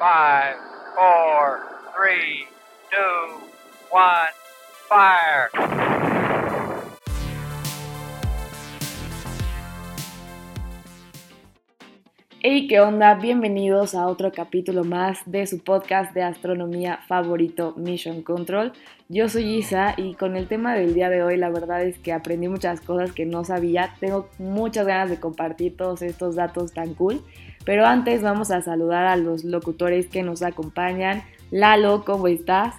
Five, four, three, two, one, fire. Hey, ¿qué onda? Bienvenidos a otro capítulo más de su podcast de astronomía favorito Mission Control. Yo soy Isa y con el tema del día de hoy la verdad es que aprendí muchas cosas que no sabía. Tengo muchas ganas de compartir todos estos datos tan cool. Pero antes vamos a saludar a los locutores que nos acompañan. Lalo, ¿cómo estás?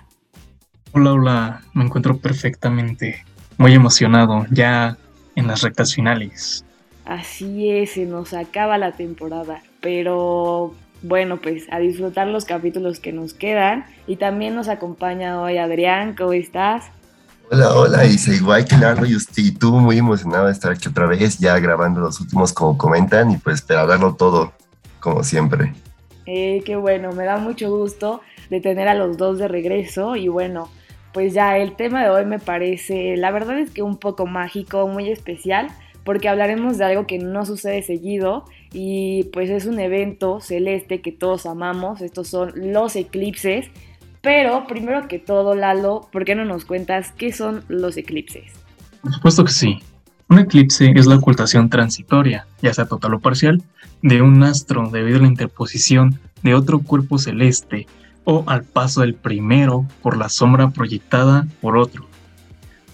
Hola, hola, me encuentro perfectamente. Muy emocionado, ya en las rectas finales. Así es, se nos acaba la temporada, pero bueno, pues a disfrutar los capítulos que nos quedan. Y también nos acompaña hoy Adrián, ¿cómo estás? Hola, hola, Isa, igual que Largo y tú muy emocionado de estar aquí otra vez, ya grabando los últimos como comentan y pues para darlo todo, como siempre. Eh, qué bueno, me da mucho gusto de tener a los dos de regreso y bueno, pues ya el tema de hoy me parece, la verdad es que un poco mágico, muy especial porque hablaremos de algo que no sucede seguido y pues es un evento celeste que todos amamos, estos son los eclipses, pero primero que todo, Lalo, ¿por qué no nos cuentas qué son los eclipses? Por supuesto que sí. Un eclipse es la ocultación transitoria, ya sea total o parcial, de un astro debido a la interposición de otro cuerpo celeste o al paso del primero por la sombra proyectada por otro.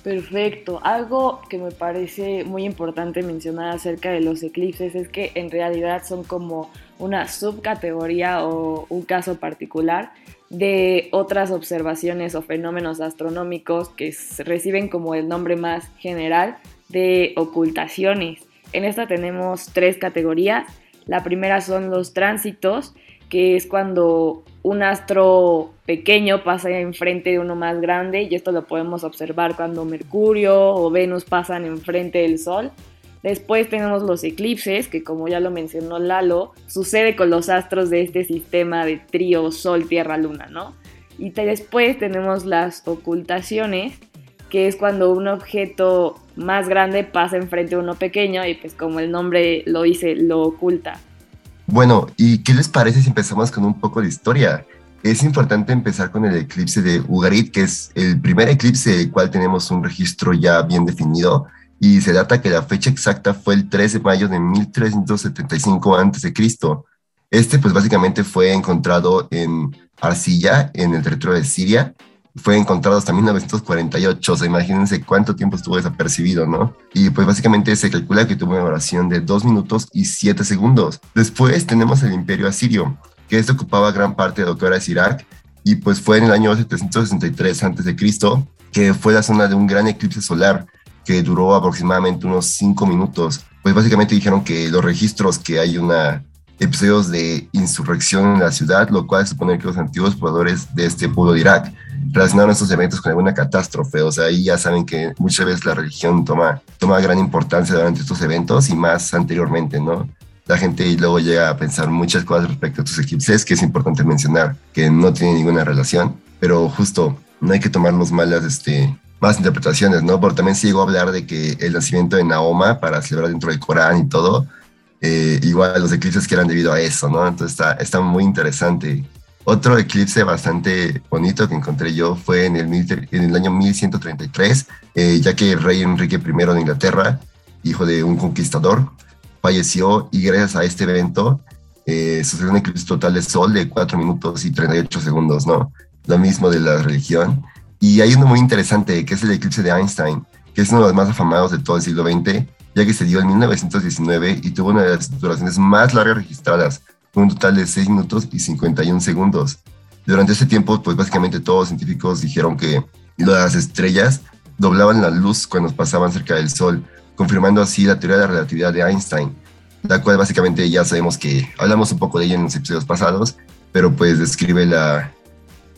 Perfecto. Algo que me parece muy importante mencionar acerca de los eclipses es que en realidad son como una subcategoría o un caso particular de otras observaciones o fenómenos astronómicos que reciben como el nombre más general de ocultaciones. En esta tenemos tres categorías. La primera son los tránsitos, que es cuando un astro pequeño pasa enfrente de uno más grande y esto lo podemos observar cuando Mercurio o Venus pasan enfrente del Sol. Después tenemos los eclipses, que como ya lo mencionó Lalo, sucede con los astros de este sistema de trío Sol, Tierra, Luna, ¿no? Y después tenemos las ocultaciones, que es cuando un objeto más grande pasa enfrente de uno pequeño y pues como el nombre lo dice, lo oculta. Bueno, ¿y qué les parece si empezamos con un poco de historia? Es importante empezar con el eclipse de Ugarit, que es el primer eclipse del cual tenemos un registro ya bien definido y se data que la fecha exacta fue el 3 de mayo de 1375 a.C. Este pues básicamente fue encontrado en arcilla en el territorio de Siria fue encontrado hasta 1948, o sea, imagínense cuánto tiempo estuvo desapercibido, ¿no? Y pues básicamente se calcula que tuvo una duración de 2 minutos y 7 segundos. Después tenemos el imperio asirio, que este ocupaba gran parte de lo que ahora es Irak, y pues fue en el año 763 a.C., que fue la zona de un gran eclipse solar que duró aproximadamente unos 5 minutos. Pues básicamente dijeron que los registros que hay una episodios de insurrección en la ciudad, lo cual supone que los antiguos pobladores de este pueblo de Irak relacionaron estos eventos con alguna catástrofe. O sea, ahí ya saben que muchas veces la religión toma, toma gran importancia durante estos eventos y más anteriormente, ¿no? La gente luego llega a pensar muchas cosas respecto a estos eclipses que es importante mencionar, que no tienen ninguna relación, pero justo no hay que tomar los malas, este, más interpretaciones, ¿no? Porque también se llegó a hablar de que el nacimiento de Naoma para celebrar dentro del Corán y todo, eh, igual los eclipses que eran debido a eso, ¿no? Entonces está, está muy interesante. Otro eclipse bastante bonito que encontré yo fue en el, en el año 1133, eh, ya que el rey Enrique I de Inglaterra, hijo de un conquistador, falleció y gracias a este evento eh, sucedió un eclipse total de sol de 4 minutos y 38 segundos, ¿no? Lo mismo de la religión. Y hay uno muy interesante, que es el eclipse de Einstein, que es uno de los más afamados de todo el siglo XX, ya que se dio en 1919 y tuvo una de las duraciones más largas registradas, con un total de 6 minutos y 51 segundos. Durante ese tiempo, pues básicamente todos los científicos dijeron que las estrellas doblaban la luz cuando pasaban cerca del Sol, confirmando así la teoría de la relatividad de Einstein, la cual básicamente ya sabemos que hablamos un poco de ella en los episodios pasados, pero pues describe la,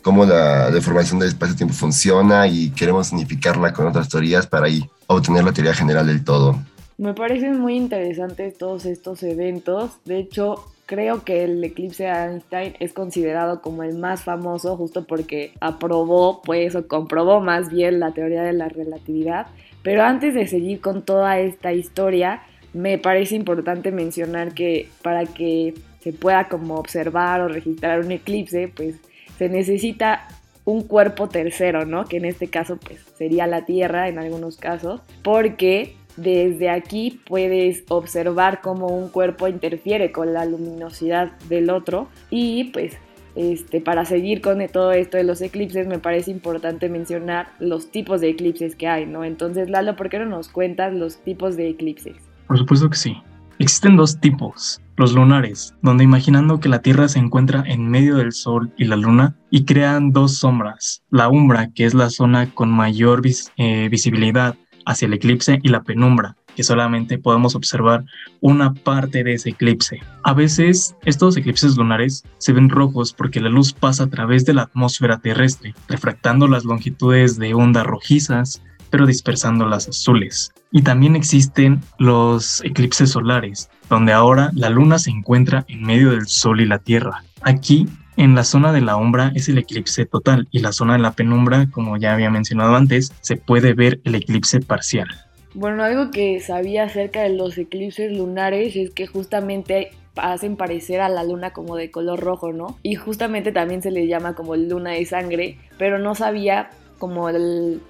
cómo la deformación del espacio-tiempo funciona y queremos unificarla con otras teorías para ahí obtener la teoría general del todo. Me parecen muy interesantes todos estos eventos. De hecho, creo que el eclipse de Einstein es considerado como el más famoso justo porque aprobó, pues, o comprobó más bien la teoría de la relatividad. Pero antes de seguir con toda esta historia, me parece importante mencionar que para que se pueda como observar o registrar un eclipse, pues se necesita un cuerpo tercero, ¿no? Que en este caso pues sería la Tierra en algunos casos, porque desde aquí puedes observar cómo un cuerpo interfiere con la luminosidad del otro y pues este, para seguir con todo esto de los eclipses, me parece importante mencionar los tipos de eclipses que hay, ¿no? Entonces, Lalo, ¿por qué no nos cuentas los tipos de eclipses? Por supuesto que sí. Existen dos tipos, los lunares, donde imaginando que la Tierra se encuentra en medio del Sol y la Luna y crean dos sombras, la umbra, que es la zona con mayor eh, visibilidad hacia el eclipse, y la penumbra, que solamente podemos observar una parte de ese eclipse. A veces estos eclipses lunares se ven rojos porque la luz pasa a través de la atmósfera terrestre, refractando las longitudes de ondas rojizas pero dispersando las azules. Y también existen los eclipses solares, donde ahora la luna se encuentra en medio del sol y la tierra. Aquí, en la zona de la umbra es el eclipse total y la zona de la penumbra, como ya había mencionado antes, se puede ver el eclipse parcial. Bueno, algo que sabía acerca de los eclipses lunares es que justamente hacen parecer a la luna como de color rojo, ¿no? Y justamente también se le llama como luna de sangre, pero no sabía como el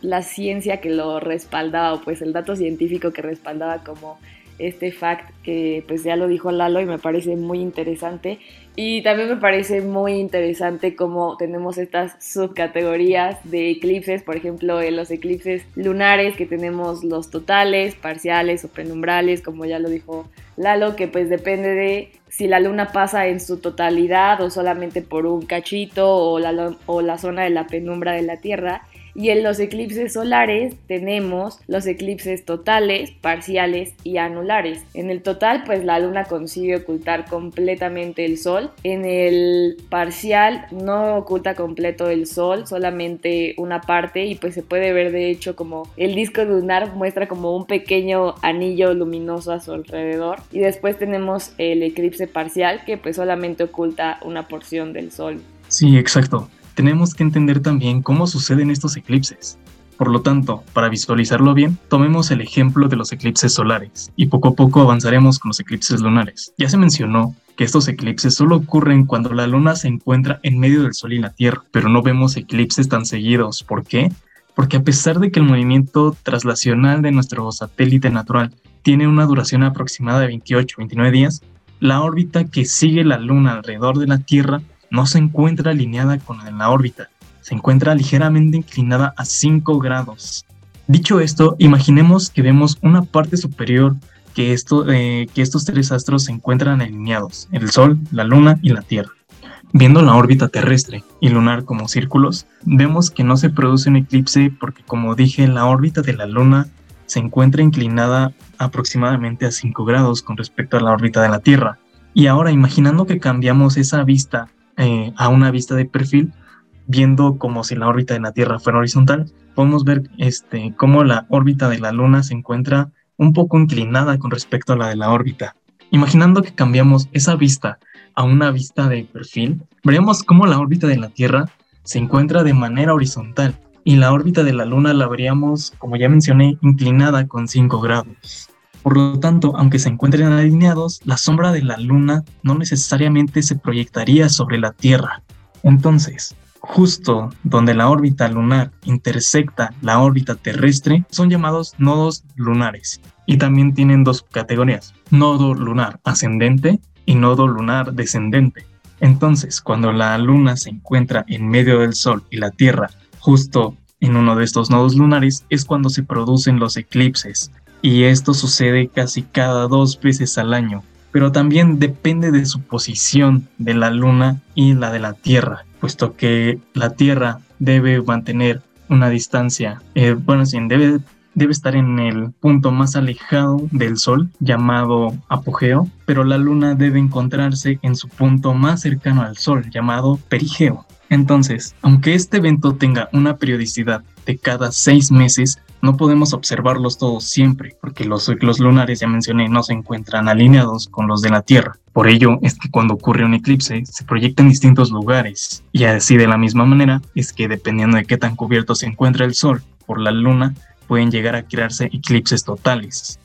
la ciencia que lo respaldaba, o pues el dato científico que respaldaba como este fact que pues ya lo dijo Lalo y me parece muy interesante. Y también me parece muy interesante cómo tenemos estas subcategorías de eclipses, por ejemplo, en los eclipses lunares que tenemos los totales, parciales o penumbrales, como ya lo dijo Lalo, que pues depende de si la luna pasa en su totalidad o solamente por un cachito o la, o la zona de la penumbra de la Tierra. Y en los eclipses solares tenemos los eclipses totales, parciales y anulares. En el total, pues la luna consigue ocultar completamente el sol. En el parcial no oculta completo el sol, solamente una parte y pues se puede ver de hecho como el disco lunar muestra como un pequeño anillo luminoso a su alrededor. Y después tenemos el eclipse parcial que pues solamente oculta una porción del sol. Sí, exacto tenemos que entender también cómo suceden estos eclipses. Por lo tanto, para visualizarlo bien, tomemos el ejemplo de los eclipses solares y poco a poco avanzaremos con los eclipses lunares. Ya se mencionó que estos eclipses solo ocurren cuando la luna se encuentra en medio del sol y la tierra, pero no vemos eclipses tan seguidos. ¿Por qué? Porque a pesar de que el movimiento traslacional de nuestro satélite natural tiene una duración aproximada de 28-29 días, la órbita que sigue la luna alrededor de la Tierra no se encuentra alineada con la órbita, se encuentra ligeramente inclinada a 5 grados. Dicho esto, imaginemos que vemos una parte superior que, esto, eh, que estos tres astros se encuentran alineados, el Sol, la Luna y la Tierra. Viendo la órbita terrestre y lunar como círculos, vemos que no se produce un eclipse porque como dije, la órbita de la Luna se encuentra inclinada aproximadamente a 5 grados con respecto a la órbita de la Tierra. Y ahora imaginando que cambiamos esa vista eh, a una vista de perfil, viendo como si la órbita de la Tierra fuera horizontal, podemos ver este, cómo la órbita de la Luna se encuentra un poco inclinada con respecto a la de la órbita. Imaginando que cambiamos esa vista a una vista de perfil, veríamos cómo la órbita de la Tierra se encuentra de manera horizontal y la órbita de la Luna la veríamos, como ya mencioné, inclinada con 5 grados. Por lo tanto, aunque se encuentren alineados, la sombra de la Luna no necesariamente se proyectaría sobre la Tierra. Entonces, justo donde la órbita lunar intersecta la órbita terrestre, son llamados nodos lunares. Y también tienen dos categorías, nodo lunar ascendente y nodo lunar descendente. Entonces, cuando la luna se encuentra en medio del Sol y la Tierra, justo en uno de estos nodos lunares, es cuando se producen los eclipses, y esto sucede casi cada dos veces al año, pero también depende de su posición de la Luna y la de la Tierra, puesto que la Tierra debe mantener una distancia, eh, bueno, sí, debe, debe estar en el punto más alejado del Sol, llamado apogeo, pero la Luna debe encontrarse en su punto más cercano al Sol, llamado perigeo. Entonces, aunque este evento tenga una periodicidad de cada seis meses, no podemos observarlos todos siempre, porque los ciclos lunares, ya mencioné, no se encuentran alineados con los de la Tierra. Por ello es que cuando ocurre un eclipse se proyecta en distintos lugares. Y así de la misma manera es que dependiendo de qué tan cubierto se encuentra el Sol por la Luna, pueden llegar a crearse eclipses totales.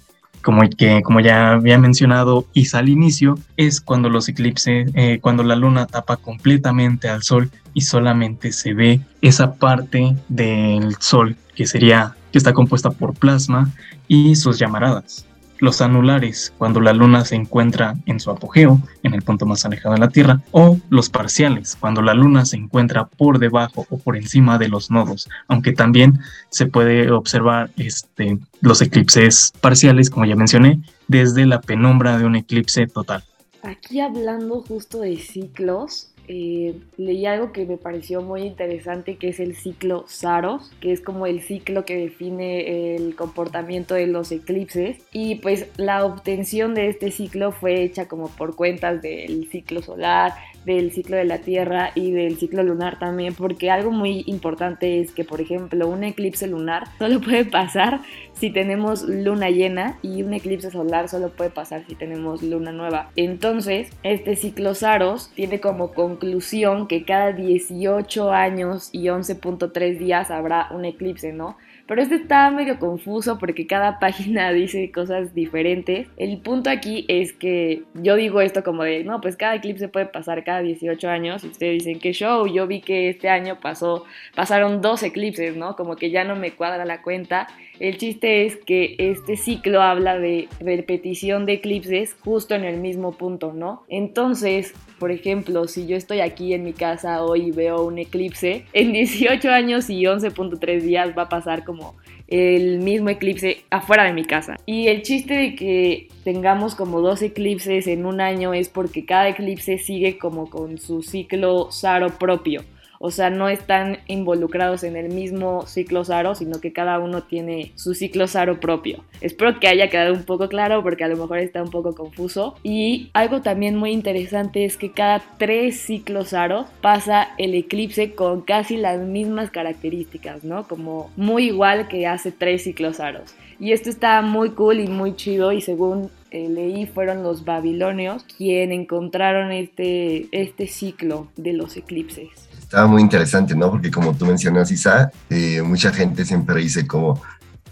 como, que, como ya había mencionado Isa al inicio, es cuando los eclipses, eh, cuando la luna tapa completamente al sol y solamente se ve esa parte del sol que sería que está compuesta por plasma y sus llamaradas los anulares, cuando la luna se encuentra en su apogeo, en el punto más alejado de la Tierra, o los parciales, cuando la luna se encuentra por debajo o por encima de los nodos, aunque también se puede observar este, los eclipses parciales, como ya mencioné, desde la penumbra de un eclipse total. Aquí hablando justo de ciclos, eh, leí algo que me pareció muy interesante, que es el ciclo Saros, que es como el ciclo que define el comportamiento de los eclipses. Y pues la obtención de este ciclo fue hecha como por cuentas del ciclo solar, del ciclo de la Tierra y del ciclo lunar también, porque algo muy importante es que, por ejemplo, un eclipse lunar solo puede pasar si tenemos luna llena y un eclipse solar solo puede pasar si tenemos luna nueva. Entonces, este ciclo Saros tiene como conclusión que cada 18 años y 11.3 días habrá un eclipse, ¿no? Pero este está medio confuso porque cada página dice cosas diferentes. El punto aquí es que yo digo esto como de, no, pues cada eclipse puede pasar cada 18 años. Y ustedes dicen, ¿qué show? Yo vi que este año pasó, pasaron dos eclipses, ¿no? Como que ya no me cuadra la cuenta. El chiste es que este ciclo habla de repetición de eclipses justo en el mismo punto, ¿no? Entonces, por ejemplo, si yo estoy aquí en mi casa hoy y veo un eclipse, en 18 años y 11.3 días va a pasar como el mismo eclipse afuera de mi casa. Y el chiste de que tengamos como dos eclipses en un año es porque cada eclipse sigue como con su ciclo SARO propio o sea, no están involucrados en el mismo ciclo SARO, sino que cada uno tiene su ciclo SARO propio. Espero que haya quedado un poco claro porque a lo mejor está un poco confuso. Y algo también muy interesante es que cada tres ciclos SARO pasa el eclipse con casi las mismas características, ¿no? Como muy igual que hace tres ciclos SAROs. Y esto está muy cool y muy chido y según eh, leí fueron los babilonios quienes encontraron este, este ciclo de los eclipses estaba muy interesante, ¿no? Porque como tú mencionas, Isa, eh, mucha gente siempre dice como,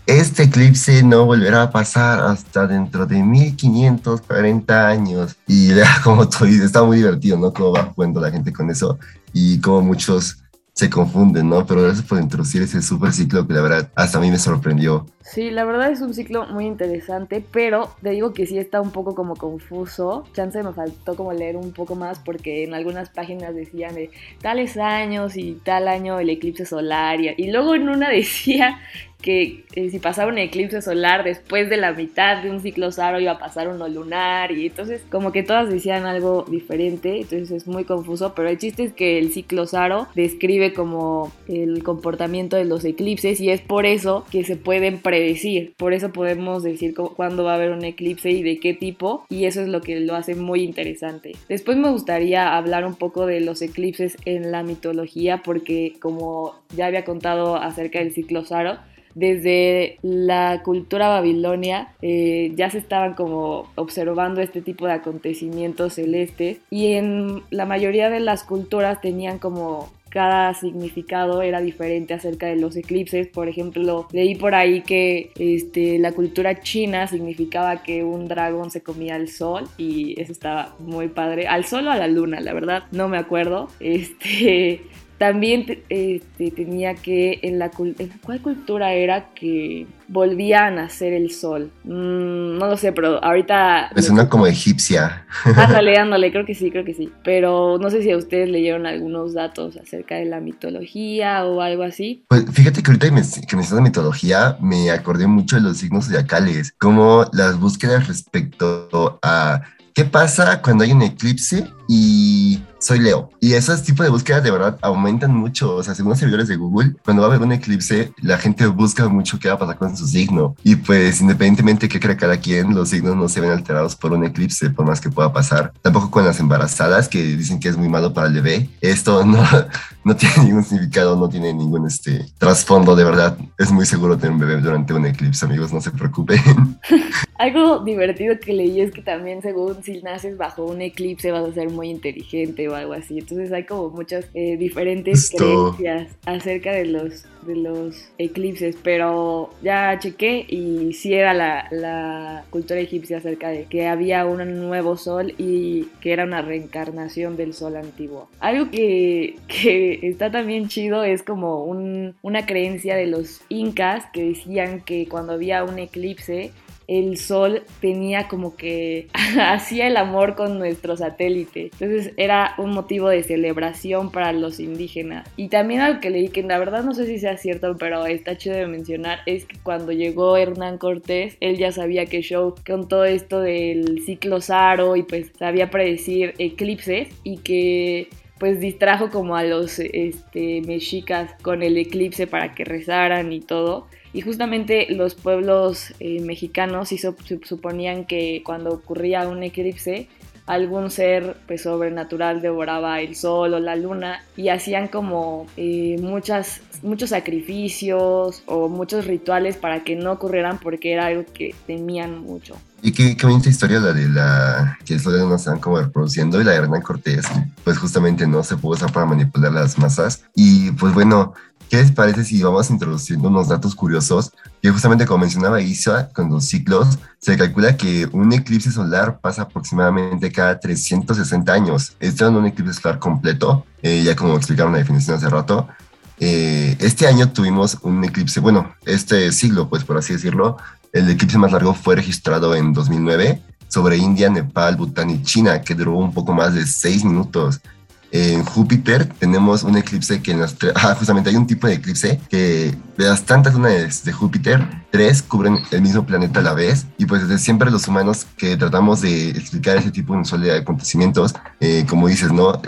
este eclipse no volverá a pasar hasta dentro de 1540 años. Y como tú dices, está muy divertido, ¿no? Cómo va jugando la gente con eso y como muchos se confunden, ¿no? Pero gracias por introducir ese super ciclo que la verdad hasta a mí me sorprendió. Sí, la verdad es un ciclo muy interesante, pero te digo que sí está un poco como confuso. Chance me faltó como leer un poco más porque en algunas páginas decían de tales años y tal año el eclipse solar y luego en una decía que si pasaba un eclipse solar después de la mitad de un ciclo SARO iba a pasar uno lunar y entonces como que todas decían algo diferente, entonces es muy confuso, pero el chiste es que el ciclo SARO describe como el comportamiento de los eclipses y es por eso que se pueden predecir, por eso podemos decir cuándo va a haber un eclipse y de qué tipo y eso es lo que lo hace muy interesante. Después me gustaría hablar un poco de los eclipses en la mitología porque como ya había contado acerca del ciclo SARO, desde la cultura babilonia eh, ya se estaban como observando este tipo de acontecimientos celestes y en la mayoría de las culturas tenían como cada significado era diferente acerca de los eclipses. Por ejemplo, leí por ahí que este, la cultura china significaba que un dragón se comía al sol y eso estaba muy padre. Al sol o a la luna, la verdad, no me acuerdo. Este, también este, tenía que, en la, en cuál cultura era que volvía a nacer el sol. Mm, no lo sé, pero ahorita... Es una como egipcia. Ándale, ándale, creo que sí, creo que sí. Pero no sé si a ustedes leyeron algunos datos acerca de la mitología o algo así. Pues fíjate que ahorita que mencionas mitología, me acordé mucho de los signos zodiacales, como las búsquedas respecto a qué pasa cuando hay un eclipse y soy Leo. Y esos tipos de búsquedas de verdad aumentan mucho. O sea, según los servidores de Google, cuando va a haber un eclipse, la gente busca mucho qué va a pasar con su signo. Y pues, independientemente de qué crea cada quien, los signos no se ven alterados por un eclipse, por más que pueda pasar. Tampoco con las embarazadas, que dicen que es muy malo para el bebé. Esto no, no tiene ningún significado, no tiene ningún este, trasfondo. De verdad, es muy seguro tener un bebé durante un eclipse, amigos, no se preocupen. algo divertido que leí es que también según si naces bajo un eclipse vas a ser muy inteligente o algo así. Entonces hay como muchas eh, diferentes creencias acerca de los, de los eclipses, pero ya chequé y sí era la, la cultura egipcia acerca de que había un nuevo sol y que era una reencarnación del sol antiguo. Algo que, que está también chido es como un, una creencia de los incas que decían que cuando había un eclipse el sol tenía como que hacía el amor con nuestro satélite. Entonces era un motivo de celebración para los indígenas. Y también algo que leí, que la verdad no sé si sea cierto, pero está chido de mencionar, es que cuando llegó Hernán Cortés, él ya sabía que Show con todo esto del ciclo Saro y pues sabía predecir eclipses y que pues distrajo como a los este, mexicas con el eclipse para que rezaran y todo. Y justamente los pueblos eh, mexicanos suponían que cuando ocurría un eclipse, algún ser pues, sobrenatural devoraba el sol o la luna y hacían como eh, muchas, muchos sacrificios o muchos rituales para que no ocurrieran porque era algo que temían mucho. Y qué, qué bonita historia la de la que los no están como reproduciendo y la de Hernán Cortés, pues justamente no se pudo usar para manipular las masas. Y pues bueno, ¿Qué les parece si vamos introduciendo unos datos curiosos? Que justamente como mencionaba Isa, con los ciclos, se calcula que un eclipse solar pasa aproximadamente cada 360 años. Este es un eclipse solar completo, eh, ya como explicaron la definición hace rato. Eh, este año tuvimos un eclipse, bueno, este siglo, pues por así decirlo, el eclipse más largo fue registrado en 2009 sobre India, Nepal, Bután y China, que duró un poco más de 6 minutos. En Júpiter tenemos un eclipse que en ah, justamente hay un tipo de eclipse que de las tantas lunas de Júpiter, tres cubren el mismo planeta a la vez y pues desde siempre los humanos que tratamos de explicar ese tipo de acontecimientos, eh, como dices, ¿no?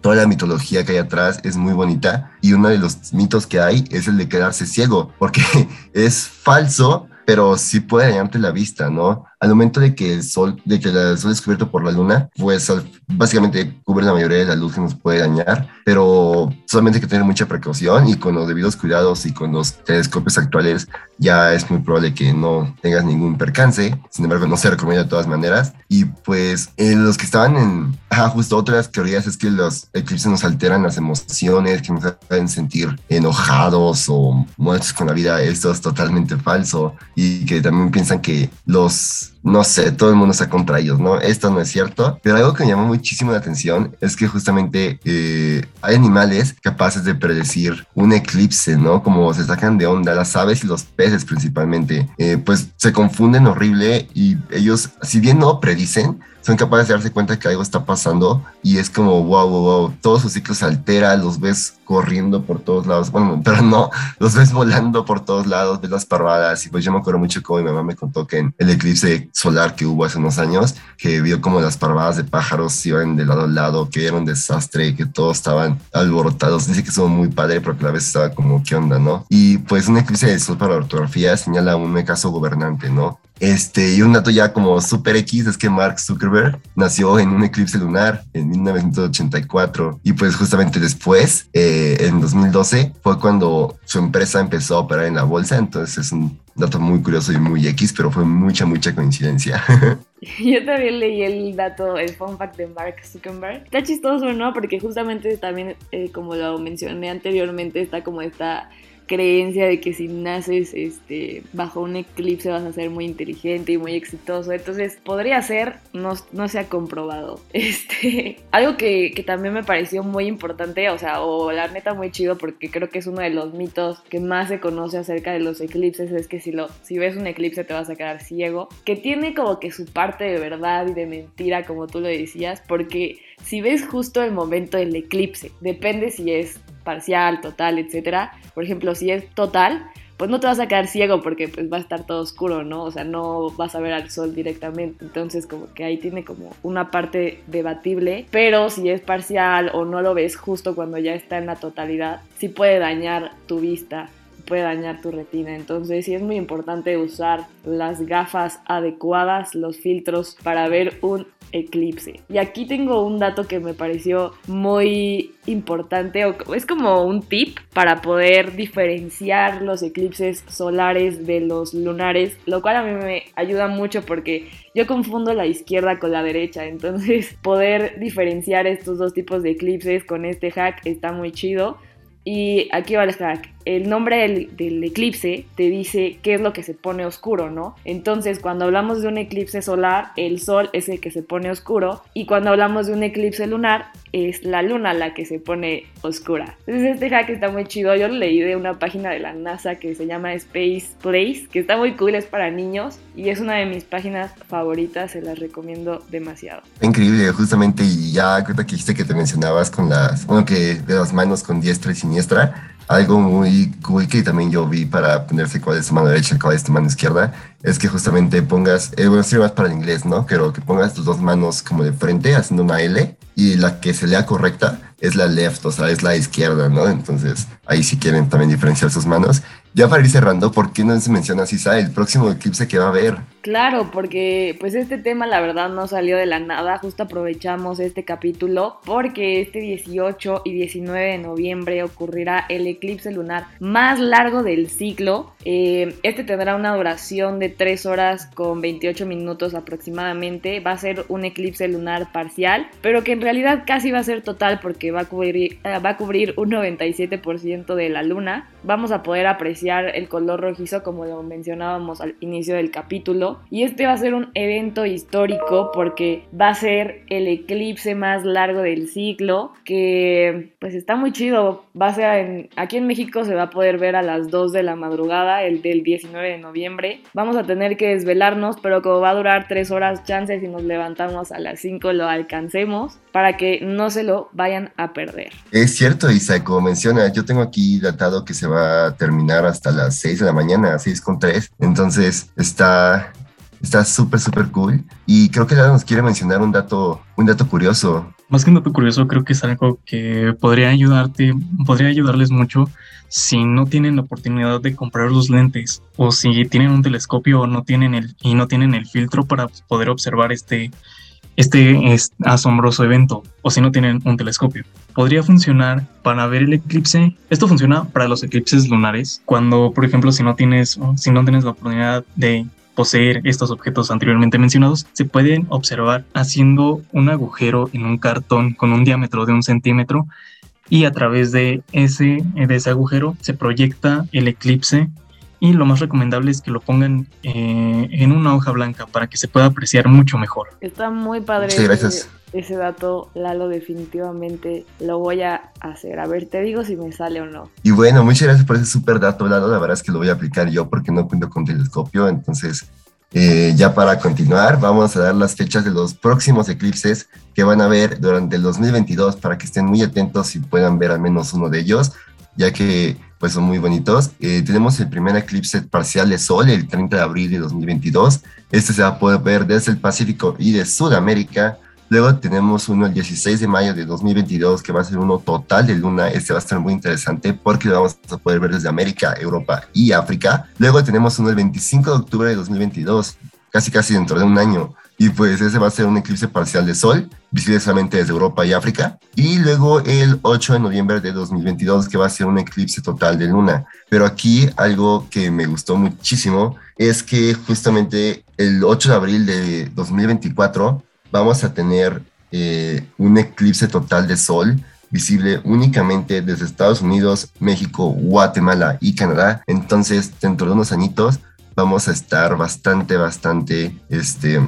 toda la mitología que hay atrás es muy bonita y uno de los mitos que hay es el de quedarse ciego, porque es falso, pero sí puede dañarte la vista, ¿no? Al momento de que el sol, de que el sol es cubierto por la luna, pues básicamente cubre la mayoría de la luz que nos puede dañar, pero solamente hay que tener mucha precaución y con los debidos cuidados y con los telescopios actuales ya es muy probable que no tengas ningún percance, sin embargo no se recomienda de todas maneras. Y pues eh, los que estaban en, ah, justo otras teorías es que los eclipses nos alteran las emociones, que nos hacen sentir enojados o muertos con la vida, esto es totalmente falso y que también piensan que los no sé, todo el mundo está contra ellos, ¿no? Esto no es cierto, pero algo que me llamó muchísimo la atención es que justamente eh, hay animales capaces de predecir un eclipse, ¿no? Como se sacan de onda, las aves y los peces principalmente, eh, pues se confunden horrible y ellos, si bien no predicen, son capaces de darse cuenta que algo está pasando y es como, wow, wow, wow, todos sus ciclos se altera, los ves corriendo por todos lados, bueno, pero no, los ves volando por todos lados, ves las parvadas y pues yo me acuerdo mucho como mi mamá me contó que en el eclipse solar que hubo hace unos años, que vio como las parvadas de pájaros iban de lado a lado, que era un desastre, que todos estaban alborotados, dice que estuvo muy padre porque a la vez estaba como, ¿qué onda, no? Y pues un eclipse de sol para ortografía señala un caso gobernante, ¿no? Este, y un dato ya como super X es que Mark Zuckerberg nació en un eclipse lunar en 1984 y pues justamente después, eh, en 2012, fue cuando su empresa empezó a operar en la bolsa, entonces es un dato muy curioso y muy X, pero fue mucha, mucha coincidencia. Yo también leí el dato, el fun fact de Mark Zuckerberg. Está chistoso, ¿no? Porque justamente también, eh, como lo mencioné anteriormente, está como esta creencia de que si naces este, bajo un eclipse vas a ser muy inteligente y muy exitoso. Entonces, podría ser, no, no se ha comprobado. Este, algo que, que, también me pareció muy importante, o sea, o la neta muy chido, porque creo que es uno de los mitos que más se conoce acerca de los eclipses, es que si, lo, si ves un eclipse te vas a quedar ciego, que tiene como que su parte de verdad y de mentira, como tú lo decías, porque si ves justo el momento del eclipse, depende si es parcial, total, etcétera. Por ejemplo, si es total, pues no te vas a quedar ciego porque pues va a estar todo oscuro, ¿no? O sea, no vas a ver al sol directamente. Entonces, como que ahí tiene como una parte debatible. Pero si es parcial o no lo ves justo cuando ya está en la totalidad, sí puede dañar tu vista. Puede dañar tu retina. Entonces sí es muy importante usar las gafas adecuadas, los filtros para ver un eclipse. Y aquí tengo un dato que me pareció muy importante, o es como un tip para poder diferenciar los eclipses solares de los lunares, lo cual a mí me ayuda mucho porque yo confundo la izquierda con la derecha, entonces poder diferenciar estos dos tipos de eclipses con este hack está muy chido. Y aquí va el hack el nombre del, eclipse te dice qué es lo que se pone oscuro, ¿no? Entonces, cuando hablamos de un eclipse solar, el sol es el que se pone oscuro y cuando hablamos de un eclipse lunar, es la luna la que se pone oscura. Entonces, este hack está muy chido. Yo lo leí de una página de la NASA que se llama Space Place, que está muy cool, es para niños y es una de mis páginas favoritas, se las recomiendo demasiado. Increíble, justamente, y ya creo que dijiste que te mencionabas con las, bueno, que de las manos con diestra y siniestra algo muy cool que también yo vi para ponerse cuál es tu mano derecha cuál es tu mano izquierda, es que justamente pongas, eh, bueno, sirve más para el inglés, ¿no? Pero que pongas tus dos manos como de frente haciendo una L y la que se lea correcta es la left, o sea, es la izquierda, ¿no? Entonces, ahí si quieren también diferenciar sus manos. Ya para ir cerrando, ¿por qué no se menciona Sisa el próximo eclipse que va a haber? Claro, porque pues este tema la verdad no salió de la nada, justo aprovechamos este capítulo porque este 18 y 19 de noviembre ocurrirá el eclipse lunar más largo del ciclo. Eh, este tendrá una duración de 3 horas con 28 minutos aproximadamente. Va a ser un eclipse lunar parcial, pero que en realidad casi va a ser total porque va a cubrir, eh, va a cubrir un 97% de la luna. Vamos a poder apreciar el color rojizo como lo mencionábamos al inicio del capítulo. Y este va a ser un evento histórico porque va a ser el eclipse más largo del ciclo que pues está muy chido. Va a ser en, aquí en México se va a poder ver a las 2 de la madrugada, el del 19 de noviembre. Vamos a tener que desvelarnos, pero como va a durar 3 horas, chances si nos levantamos a las 5 lo alcancemos para que no se lo vayan a perder. Es cierto, Isa, como menciona, yo tengo aquí datado que se va a terminar hasta las 6 de la mañana, 6 con 3. Entonces está está súper, súper cool. Y creo que Lara nos quiere mencionar un dato, un dato curioso. Más que un dato curioso, creo que es algo que podría ayudarte, podría ayudarles mucho si no tienen la oportunidad de comprar los lentes o si tienen un telescopio o no tienen el, y no tienen el filtro para poder observar este, este es asombroso evento o si no tienen un telescopio. Podría funcionar para ver el eclipse. Esto funciona para los eclipses lunares. Cuando, por ejemplo, si no tienes, si no tienes la oportunidad de poseer estos objetos anteriormente mencionados, se pueden observar haciendo un agujero en un cartón con un diámetro de un centímetro y a través de ese, de ese agujero se proyecta el eclipse y lo más recomendable es que lo pongan eh, en una hoja blanca para que se pueda apreciar mucho mejor. Está muy padre. Ese, dato, Lalo, definitivamente lo voy a hacer. A ver, te digo si me sale o no. Y bueno, muchas gracias por ese súper dato, Lalo. La verdad es que lo voy a aplicar yo porque no cuento con telescopio. Entonces, eh, ya para continuar, vamos a dar las fechas de los próximos eclipses que van a ver durante el 2022 para que estén muy atentos y puedan ver al menos uno de ellos, ya que pues son muy bonitos. Eh, tenemos el primer eclipse parcial de Sol el 30 de abril de 2022. Este se va a poder ver desde el Pacífico y de Sudamérica. Luego tenemos uno el 16 de mayo de 2022 que va a ser uno total de luna. Este va a estar muy interesante porque lo vamos a poder ver desde América, Europa y África. Luego tenemos uno el 25 de octubre de 2022, casi casi dentro de un año y pues ese va a ser un eclipse parcial de Sol, visible solamente desde Europa y África. Y luego el 8 de noviembre de 2022, que va a ser un eclipse total de Luna. Pero aquí algo que me gustó muchísimo es que justamente el 8 de abril de 2024 vamos a tener eh, un eclipse total de Sol visible únicamente desde Estados Unidos, México, Guatemala y Canadá. Entonces, dentro de unos añitos, vamos a estar bastante, bastante, este,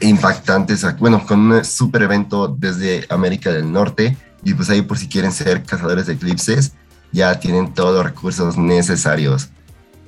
impactantes, bueno, con un super evento desde América del Norte y pues ahí por si quieren ser cazadores de eclipses, ya tienen todos los recursos necesarios.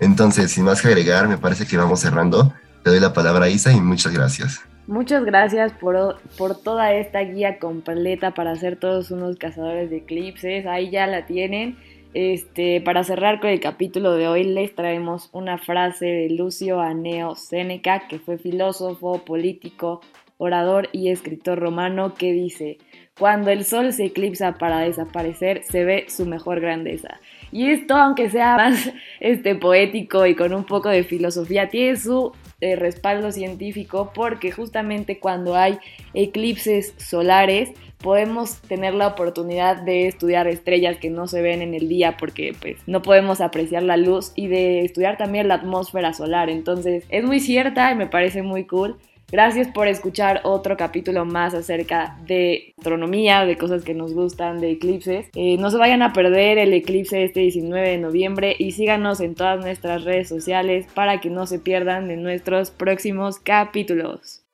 Entonces, sin más que agregar, me parece que vamos cerrando. Te doy la palabra a Isa y muchas gracias. Muchas gracias por, por toda esta guía completa para ser todos unos cazadores de eclipses. Ahí ya la tienen. Este, para cerrar con el capítulo de hoy les traemos una frase de Lucio Aneo Séneca, que fue filósofo, político, orador y escritor romano, que dice, cuando el sol se eclipsa para desaparecer, se ve su mejor grandeza. Y esto, aunque sea más este, poético y con un poco de filosofía, tiene su eh, respaldo científico porque justamente cuando hay eclipses solares podemos tener la oportunidad de estudiar estrellas que no se ven en el día porque pues no podemos apreciar la luz y de estudiar también la atmósfera solar. Entonces es muy cierta y me parece muy cool. Gracias por escuchar otro capítulo más acerca de astronomía, de cosas que nos gustan, de eclipses. Eh, no se vayan a perder el eclipse este 19 de noviembre y síganos en todas nuestras redes sociales para que no se pierdan de nuestros próximos capítulos.